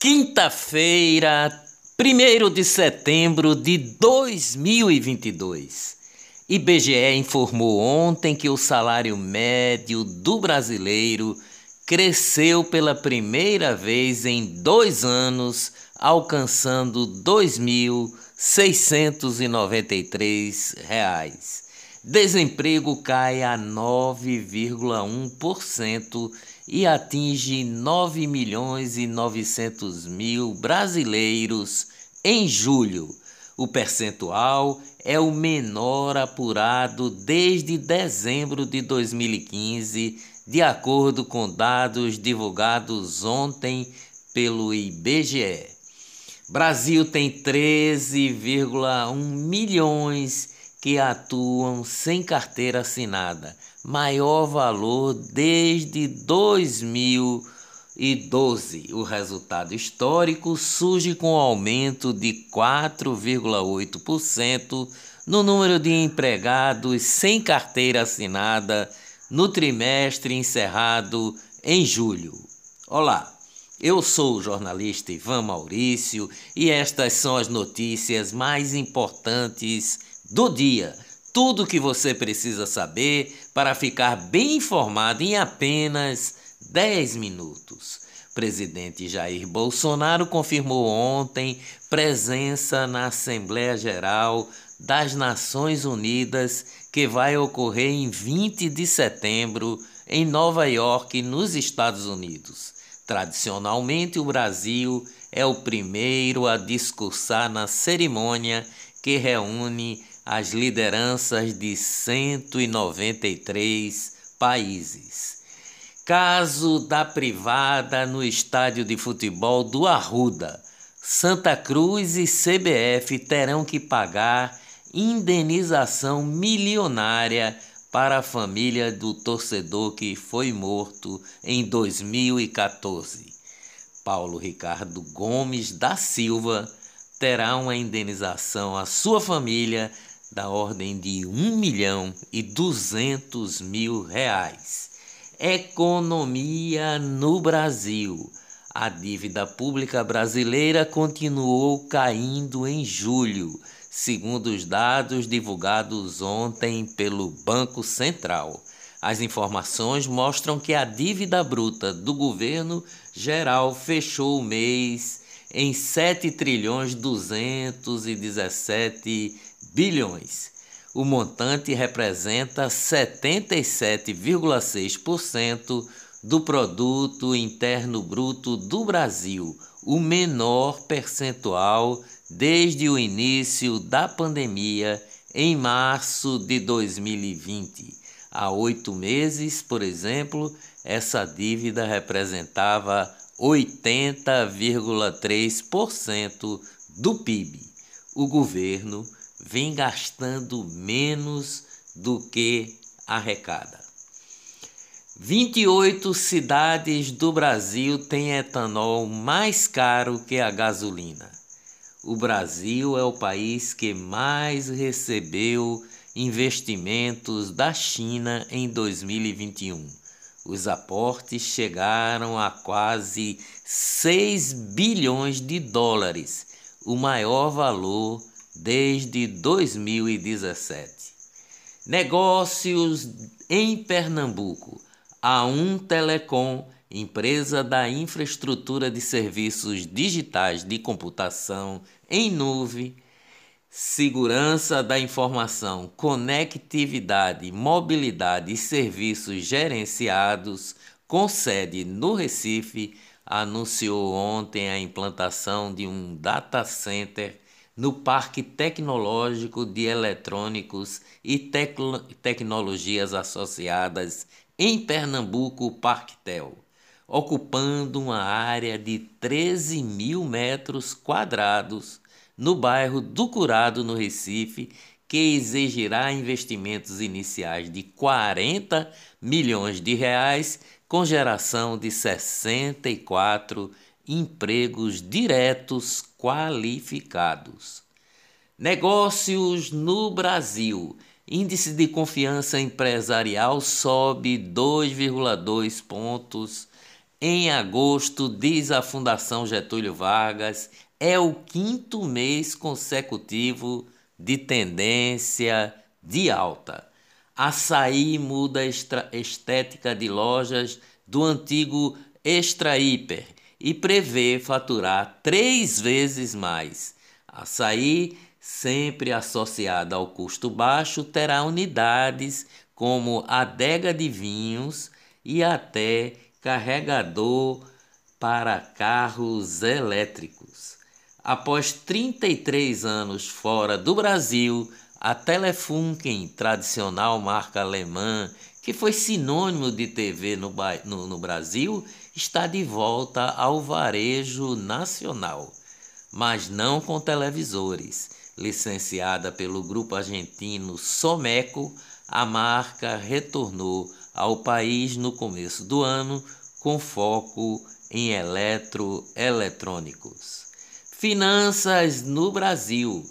Quinta-feira, 1 de setembro de 2022. IBGE informou ontem que o salário médio do brasileiro cresceu pela primeira vez em dois anos, alcançando R$ 2.693. Desemprego cai a 9,1% e atinge 9 milhões e 900 mil brasileiros em julho. O percentual é o menor apurado desde dezembro de 2015, de acordo com dados divulgados ontem pelo IBGE. Brasil tem 13,1 milhões que atuam sem carteira assinada, maior valor desde 2012. O resultado histórico surge com aumento de 4,8% no número de empregados sem carteira assinada no trimestre encerrado em julho. Olá, eu sou o jornalista Ivan Maurício e estas são as notícias mais importantes do dia. Tudo o que você precisa saber para ficar bem informado em apenas 10 minutos. Presidente Jair Bolsonaro confirmou ontem presença na Assembleia Geral das Nações Unidas, que vai ocorrer em 20 de setembro em Nova York, nos Estados Unidos. Tradicionalmente, o Brasil é o primeiro a discursar na cerimônia que reúne as lideranças de 193 países. Caso da privada no estádio de futebol do Arruda. Santa Cruz e CBF terão que pagar indenização milionária para a família do torcedor que foi morto em 2014. Paulo Ricardo Gomes da Silva terá uma indenização à sua família da ordem de 1 milhão e 200 mil reais. Economia no Brasil. A dívida pública brasileira continuou caindo em julho, segundo os dados divulgados ontem pelo Banco Central. As informações mostram que a dívida bruta do governo geral fechou o mês em 7 trilhões 217 bilhões. O montante representa 77,6% do produto interno bruto do Brasil, o menor percentual desde o início da pandemia em março de 2020. Há oito meses, por exemplo, essa dívida representava 80,3% do PIB. O governo vem gastando menos do que arrecada. 28 cidades do Brasil têm etanol mais caro que a gasolina. O Brasil é o país que mais recebeu investimentos da China em 2021. Os aportes chegaram a quase 6 bilhões de dólares, o maior valor desde 2017. Negócios em Pernambuco. A Um Telecom, empresa da infraestrutura de serviços digitais de computação em nuvem, segurança da informação, conectividade, mobilidade e serviços gerenciados, com sede no Recife, anunciou ontem a implantação de um data center no Parque Tecnológico de Eletrônicos e Tecno Tecnologias Associadas em Pernambuco, Parquetel, ocupando uma área de 13 mil metros quadrados no bairro do Curado, no Recife, que exigirá investimentos iniciais de 40 milhões de reais, com geração de 64 empregos diretos qualificados. Negócios no Brasil. Índice de confiança empresarial sobe 2,2 pontos Em agosto, diz a Fundação Getúlio Vargas, é o quinto mês consecutivo de tendência de alta. Açaí muda a estética de lojas do antigo Extra Hiper e prevê faturar três vezes mais. Açaí, sempre associada ao custo baixo, terá unidades como adega de vinhos e até carregador para carros elétricos. Após 33 anos fora do Brasil, a Telefunken, tradicional marca alemã, que foi sinônimo de TV no, no, no Brasil, está de volta ao varejo nacional, mas não com televisores. Licenciada pelo grupo argentino Someco, a marca retornou ao país no começo do ano com foco em eletroeletrônicos. Finanças no Brasil.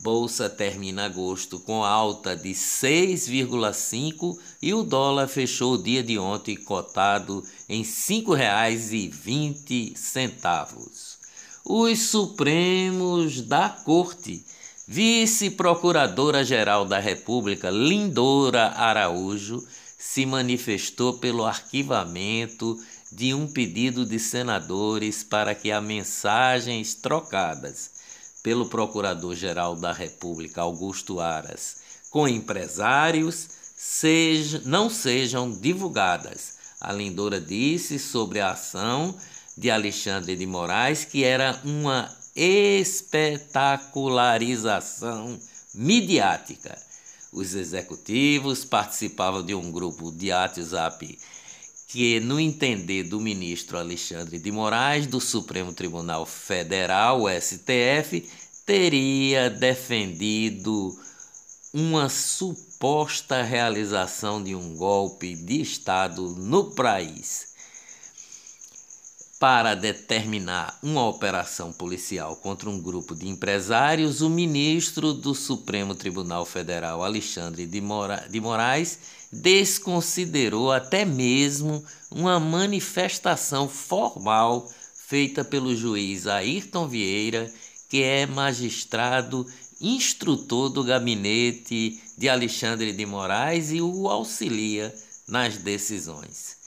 Bolsa termina agosto com alta de 6,5 e o dólar fechou o dia de ontem cotado em R$ 5,20. Os Supremos da Corte. Vice-Procuradora-Geral da República, Lindora Araújo, se manifestou pelo arquivamento de um pedido de senadores para que as mensagens trocadas pelo Procurador-Geral da República, Augusto Aras, com empresários seja, não sejam divulgadas. A Lindora disse sobre a ação de Alexandre de Moraes que era uma espetacularização midiática os executivos participavam de um grupo de WhatsApp que, no entender do ministro Alexandre de Moraes, do Supremo Tribunal Federal, STF, teria defendido uma suposta realização de um golpe de Estado no país para determinar uma operação policial contra um grupo de empresários, o ministro do Supremo Tribunal Federal, Alexandre de, Mora de Moraes, desconsiderou até mesmo uma manifestação formal feita pelo juiz Ayrton Vieira, que é magistrado instrutor do gabinete de Alexandre de Moraes e o auxilia nas decisões.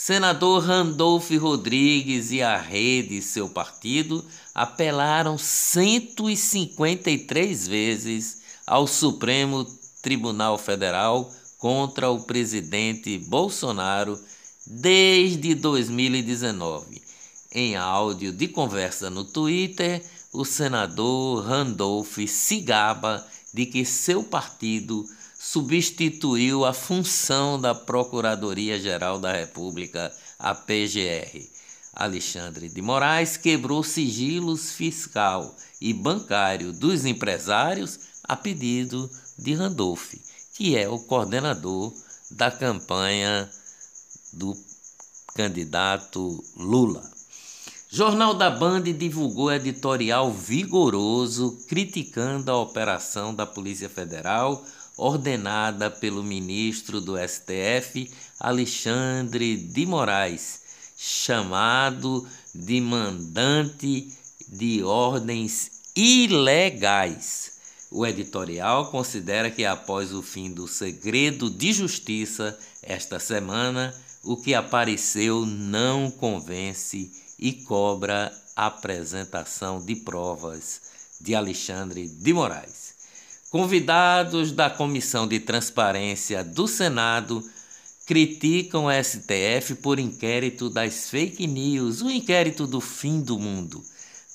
Senador Randolph Rodrigues e a rede, seu partido, apelaram 153 vezes ao Supremo Tribunal Federal contra o presidente Bolsonaro desde 2019. Em áudio de conversa no Twitter, o senador Randolph se gaba de que seu partido substituiu a função da Procuradoria-Geral da República, a PGR. Alexandre de Moraes quebrou sigilos fiscal e bancário dos empresários a pedido de Randolph, que é o coordenador da campanha do candidato Lula. Jornal da Band divulgou editorial vigoroso criticando a operação da Polícia Federal ordenada pelo ministro do STF, Alexandre de Moraes, chamado de mandante de ordens ilegais. O editorial considera que após o fim do segredo de justiça esta semana, o que apareceu não convence e cobra a apresentação de provas de Alexandre de Moraes. Convidados da Comissão de Transparência do Senado criticam o STF por inquérito das fake news, o inquérito do fim do mundo.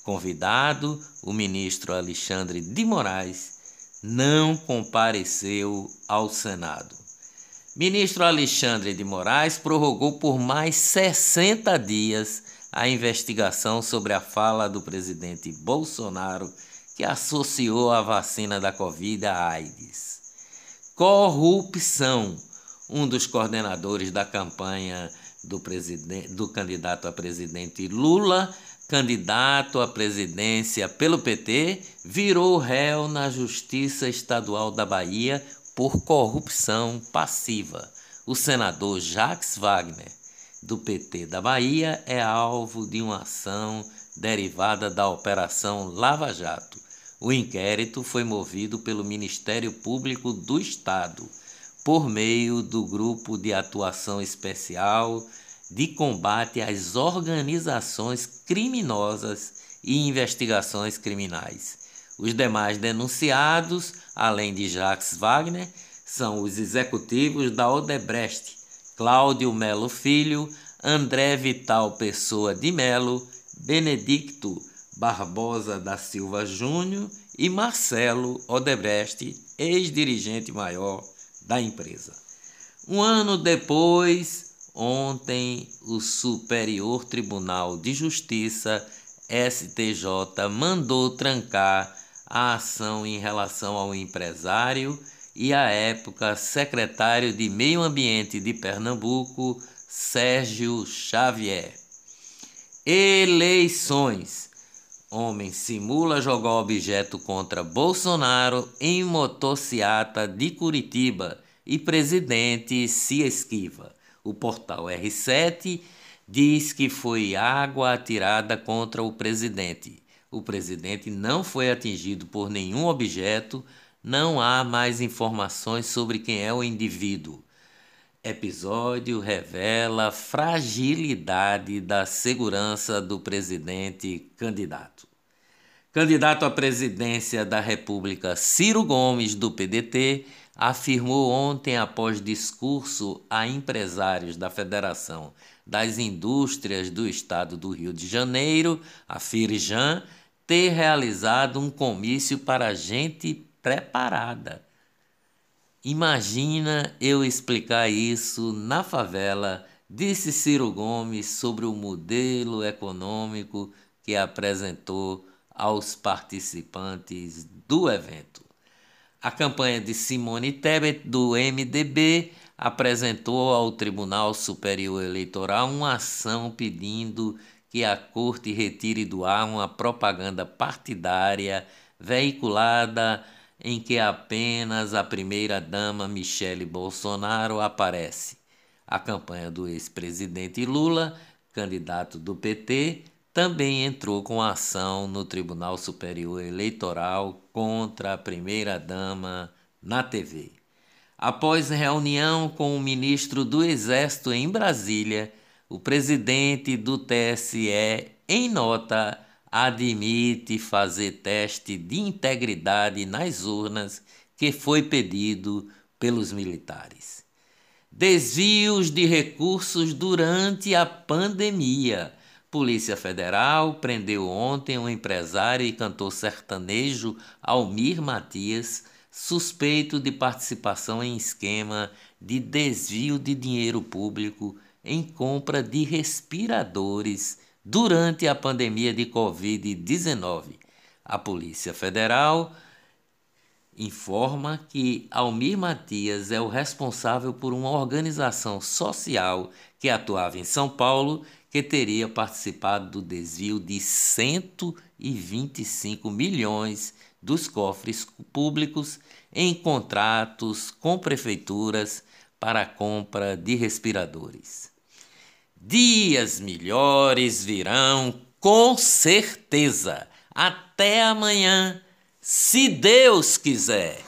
Convidado, o ministro Alexandre de Moraes não compareceu ao Senado. Ministro Alexandre de Moraes prorrogou por mais 60 dias a investigação sobre a fala do presidente Bolsonaro que associou a vacina da Covid à AIDS. Corrupção. Um dos coordenadores da campanha do, do candidato a presidente Lula, candidato à presidência pelo PT, virou réu na Justiça Estadual da Bahia por corrupção passiva. O senador Jacques Wagner do PT da Bahia é alvo de uma ação derivada da Operação Lava Jato. O inquérito foi movido pelo Ministério Público do Estado, por meio do Grupo de Atuação Especial de Combate às Organizações Criminosas e Investigações Criminais. Os demais denunciados, além de Jacques Wagner, são os executivos da Odebrecht, Cláudio Melo Filho, André Vital Pessoa de Melo, Benedicto Barbosa da Silva Júnior e Marcelo Odebrecht, ex-dirigente maior da empresa. Um ano depois, ontem, o Superior Tribunal de Justiça, STJ, mandou trancar a ação em relação ao empresário e à época secretário de Meio Ambiente de Pernambuco, Sérgio Xavier. Eleições. Homem simula jogar objeto contra Bolsonaro em motociata de Curitiba e presidente se esquiva. O portal R7 diz que foi água atirada contra o presidente. O presidente não foi atingido por nenhum objeto, não há mais informações sobre quem é o indivíduo. Episódio revela fragilidade da segurança do presidente candidato. Candidato à presidência da República Ciro Gomes, do PDT, afirmou ontem, após discurso a empresários da Federação das Indústrias do Estado do Rio de Janeiro, a Firjan, ter realizado um comício para gente preparada. Imagina eu explicar isso na favela, disse Ciro Gomes sobre o modelo econômico que apresentou aos participantes do evento. A campanha de Simone Tebet, do MDB, apresentou ao Tribunal Superior Eleitoral uma ação pedindo que a Corte retire do ar uma propaganda partidária veiculada em que apenas a primeira-dama Michele Bolsonaro aparece. A campanha do ex-presidente Lula, candidato do PT, também entrou com ação no Tribunal Superior Eleitoral contra a primeira-dama na TV. Após reunião com o ministro do Exército em Brasília, o presidente do TSE, em nota, admite fazer teste de integridade nas urnas que foi pedido pelos militares. Desvios de recursos durante a pandemia. Polícia Federal prendeu ontem um empresário e cantor sertanejo Almir Matias, suspeito de participação em esquema de desvio de dinheiro público em compra de respiradores Durante a pandemia de Covid-19, a Polícia Federal informa que Almir Matias é o responsável por uma organização social que atuava em São Paulo que teria participado do desvio de 125 milhões dos cofres públicos em contratos com prefeituras para a compra de respiradores. Dias melhores virão, com certeza. Até amanhã, se Deus quiser.